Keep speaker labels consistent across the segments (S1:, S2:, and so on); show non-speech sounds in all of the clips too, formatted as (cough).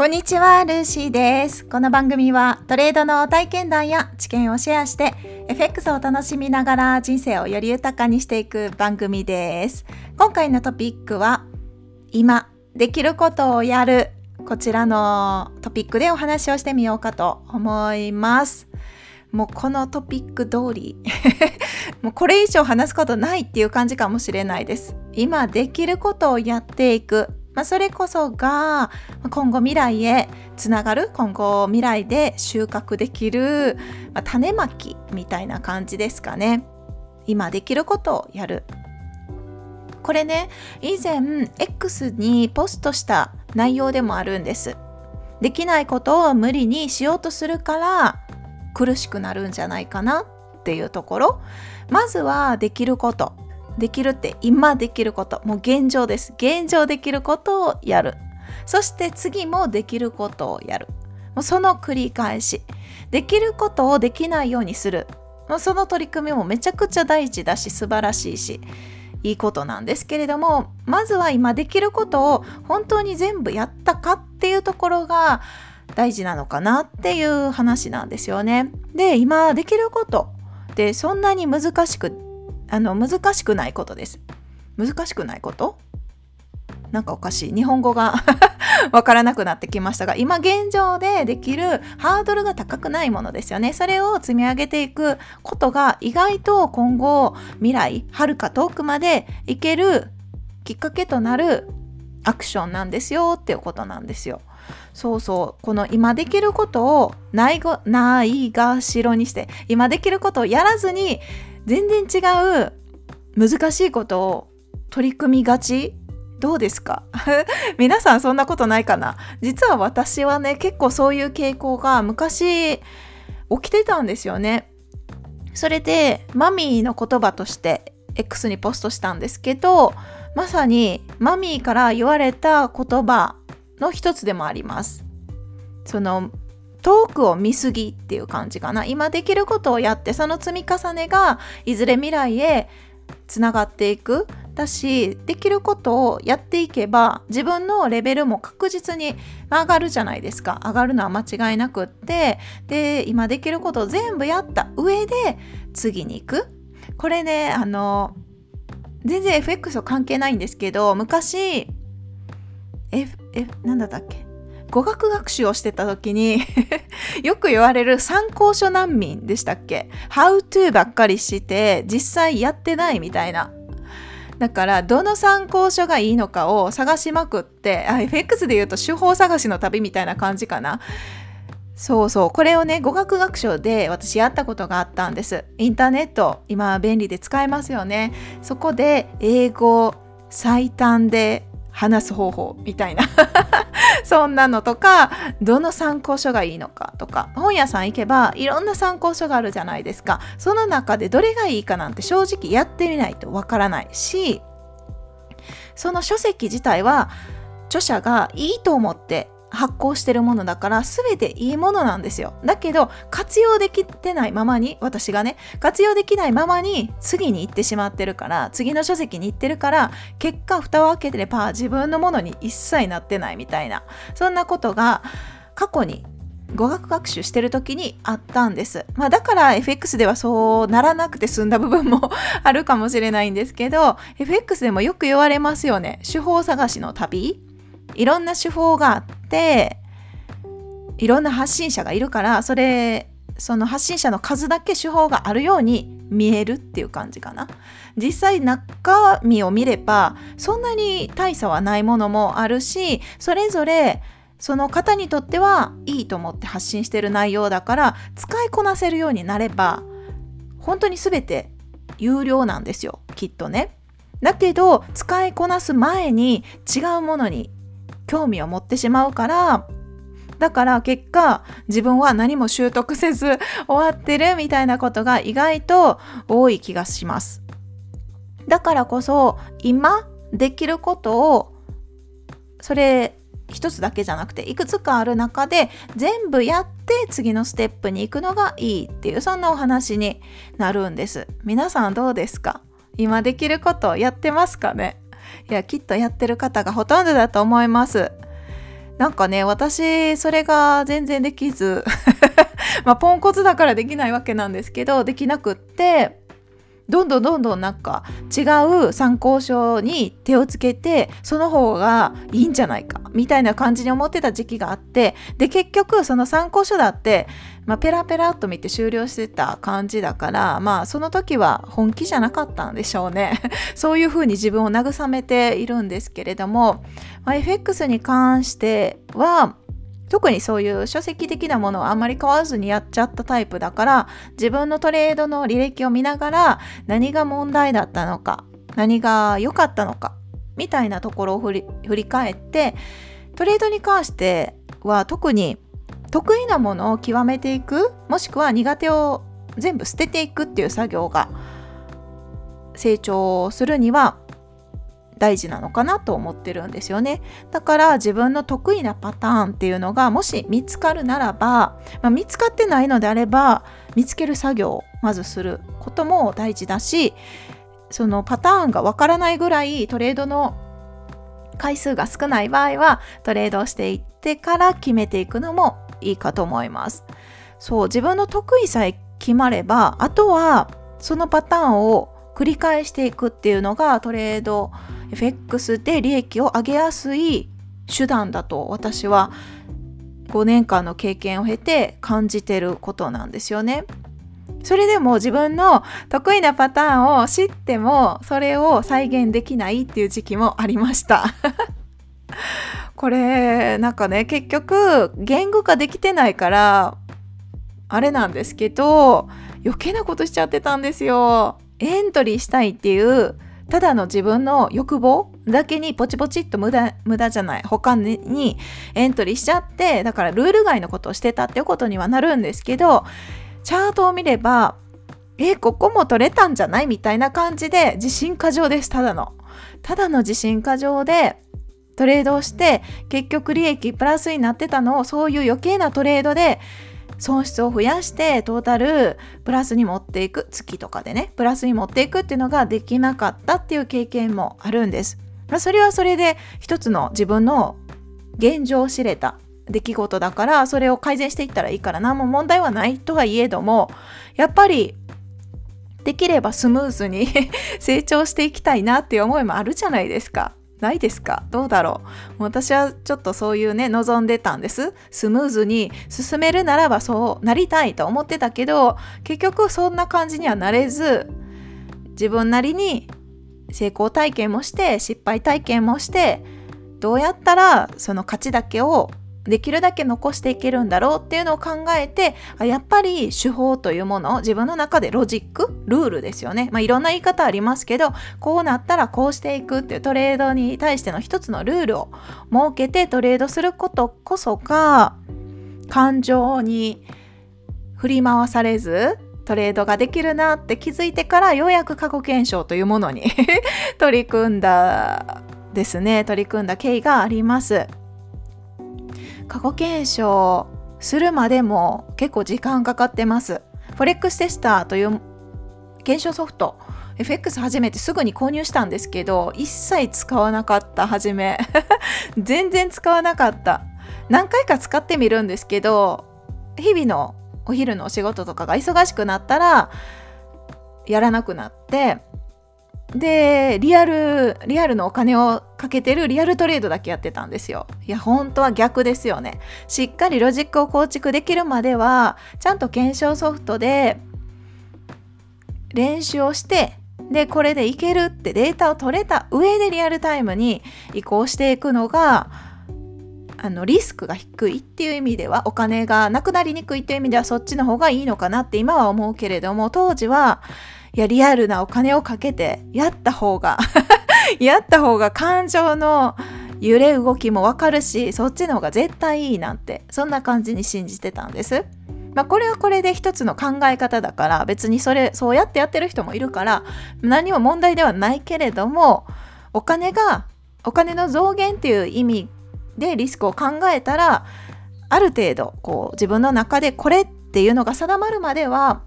S1: こんにちは、ルーシーです。この番組はトレードの体験談や知見をシェアして FX を楽しみながら人生をより豊かにしていく番組です。今回のトピックは今できることをやるこちらのトピックでお話をしてみようかと思います。もうこのトピック通り (laughs) もうこれ以上話すことないっていう感じかもしれないです。今できることをやっていくまあ、それこそが今後未来へつながる今後未来で収穫できる、まあ、種まきみたいな感じですかね。今できることをやる。これね以前 X にポストした内容でもあるんです。できないことを無理にしようとするから苦しくなるんじゃないかなっていうところ。まずはできること。できるって今できること。もう現状です。現状できることをやる。そして次もできることをやる。もうその繰り返し。できることをできないようにする。もうその取り組みもめちゃくちゃ大事だし素晴らしいしいいことなんですけれどもまずは今できることを本当に全部やったかっていうところが大事なのかなっていう話なんですよね。で今できること。ってそんなに難しくあの難しくないことです。難しくないこと？なんかおかしい。日本語が (laughs) わからなくなってきましたが、今現状でできるハードルが高くないものですよね。それを積み上げていくことが意外と今後未来、はるか遠くまでいけるきっかけとなるアクションなんですよっていうことなんですよ。そうそうこの今できることをないごないがしろにして今できることをやらずに全然違う難しいことを取り組みがち？どうですか？(laughs) 皆さんそんなことないかな？実は私はね結構そういう傾向が昔起きてたんですよね。それでマミーの言葉として X にポストしたんですけどまさにマミーから言われた言葉の一つでもあります。その遠くを見すぎっていう感じかな。今できることをやってその積み重ねがいずれ未来へつながっていく。だしできることをやっていけば自分のレベルも確実に上がるじゃないですか。上がるのは間違いなくって。で今できることを全部やった上で次に行く。これねあの全然 FX と関係ないんですけど昔 F, F なんだったっけ？語学学習をしてた時に (laughs) よく言われる参考書難民でしたっけ ?How to ばっかりして実際やってないみたいな。だからどの参考書がいいのかを探しまくって FX で言うと手法探しの旅みたいな感じかな。そうそう。これをね、語学学習で私やったことがあったんです。インターネット、今便利で使えますよね。そこで英語最短で話す方法みたいなそんなのとかどの参考書がいいのかとか本屋さん行けばいろんな参考書があるじゃないですか。その中でどれがいいかなんて正直やってみないとわからないしその書籍自体は著者がいいと思って発行してるものだから全ていいものなんですよ。だけど活用できてないままに私がね活用できないままに次に行ってしまってるから次の書籍に行ってるから結果蓋を開けてれば自分のものに一切なってないみたいなそんなことが過去に語学学習してる時にあったんです。まあだから FX ではそうならなくて済んだ部分も (laughs) あるかもしれないんですけど FX でもよく言われますよね。手法探しの旅いろんな手法があっていろんな発信者がいるからそれその発信者の数だけ手法があるように見えるっていう感じかな実際中身を見ればそんなに大差はないものもあるしそれぞれその方にとってはいいと思って発信してる内容だから使いこなせるようになれば本当に全て有料なんですよきっとね。だけど使いこなす前に違うものに興味を持ってしまうからだから結果自分は何も習得せず終わってるみたいなことが意外と多い気がします。だからこそ今できることをそれ一つだけじゃなくていくつかある中で全部やって次のステップに行くのがいいっていうそんなお話になるんです。皆さんどうですか？今できることやってますかね？いやきっとやってる方がほとんどだと思います。なんかね私それが全然できず (laughs) まあポンコツだからできないわけなんですけどできなくってどんどんどんどんなんか違う参考書に手をつけてその方がいいんじゃないかみたいな感じに思ってた時期があってで結局その参考書だって、まあ、ペラペラっと見て終了してた感じだからまあその時は本気じゃなかったんでしょうね。(laughs) そういうふうに自分を慰めているんですけれども、まあ、FX に関しては特にそういう書籍的なものをあんまり買わずにやっちゃったタイプだから自分のトレードの履歴を見ながら何が問題だったのか何が良かったのかみたいなところを振り振り返ってトレードに関しては特に得意なものを極めていくもしくは苦手を全部捨てていくっていう作業が成長するには大事なのかなと思ってるんですよね。だから自分の得意なパターンっていうのがもし見つかるならば、まあ、見つかってないのであれば見つける作業をまずすることも大事だしそのパターンがわからないぐらいトレードの回数が少ない場合はトレードをしていってから決めていくのもいいかと思います。そう自分の得意さえ決まればあとはそのパターンを繰り返していくっていうのがトレード FX で利益を上げやすい手段だと私は5年間の経験を経て感じてることなんですよね。それでも自分の得意なパターンを知ってもそれを再現できないっていう時期もありました。これなんかね結局言語化できてないからあれなんですけど余計なことしちゃってたんですよ。エントリーしたいっていうただの自分の欲望だけにポチポチっと無駄無駄じゃない。他にエントリーしちゃってだからルール外のことをしてたっていうことにはなるんですけどチャートを見ればえここも取れたんじゃない？みたいな感じで自信過剰です。ただの。ただの自信過剰でトレードをして結局利益プラスになってたのをそういう余計なトレードで損失を増やしてトータルプラスに持っていく月とかでねプラスに持っていくっていうのができなかったっていう経験もあるんです。まあ、それはそれで一つの自分の現状を知れた出来事だからそれを改善していったらいいから何も問題はないとはいえどもやっぱりできればスムーズに (laughs) 成長していきたいなっていう思いもあるじゃないですか。ないですか？どうだろう？私はちょっとそういうね望んでたんです。スムーズに進めるならばそうなりたいと思ってたけど結局そんな感じにはなれず自分なりに成功体験もして失敗体験もしてどうやったらその価値だけをできるだけ残していけるんだろうっていうのを考えてやっぱり手法というものを自分の中でロジックルールですよね、まあ、いろんな言い方ありますけどこうなったらこうしていくっていうトレードに対しての一つのルールを設けてトレードすることこそが感情に振り回されずトレードができるなって気づいてからようやく過去検証というものに (laughs) 取り組んだですね取り組んだ経緯があります。過去検証するまでも結構時間かかってます。フォレックステスターという検証ソフト FX 初めてすぐに購入したんですけど一切使わなかった初め (laughs) 全然使わなかった何回か使ってみるんですけど日々のお昼のお仕事とかが忙しくなったらやらなくなってでリアルリアルのお金をかけてるリアルトレードだけやってたんですよ。いや本当は逆ですよね。しっかりロジックを構築できるまではちゃんと検証ソフトで練習をしてでこれでいけるってデータを取れた上でリアルタイムに移行していくのがあのリスクが低いっていう意味ではお金がなくなりにくいっていう意味ではそっちの方がいいのかなって今は思うけれども当時はいやリアルなお金をかけてやった方が (laughs) やった方が感情の揺れ動きもわかるしそっちの方が絶対いいなんてそんな感じに信じてたんです。まあ、これはこれで一つの考え方だから別にそれそうやってやってる人もいるから何も問題ではないけれどもお金がお金の増減っていう意味でリスクを考えたらある程度こう自分の中でこれっていうのが定まるまでは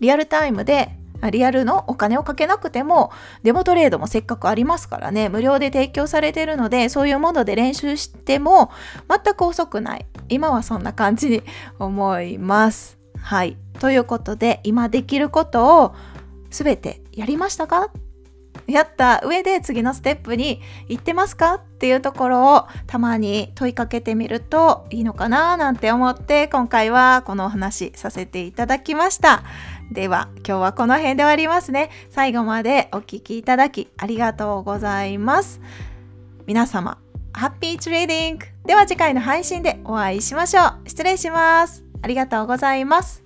S1: リアルタイムでリアルのお金をかけなくてもデモトレードもせっかくありますからね無料で提供されているのでそういうもので練習しても全く遅くない。今はそんな感じに思います。はい。ということで今できることを全てやりましたか？やった上で次のステップに行ってますか？っていうところをたまに問いかけてみるといいのかななんて思って今回はこのお話させていただきました。では今日はこの辺で終わりますね。最後までお聴きいただきありがとうございます。皆様、ハッピートレーディングでは次回の配信でお会いしましょう。失礼します。ありがとうございます。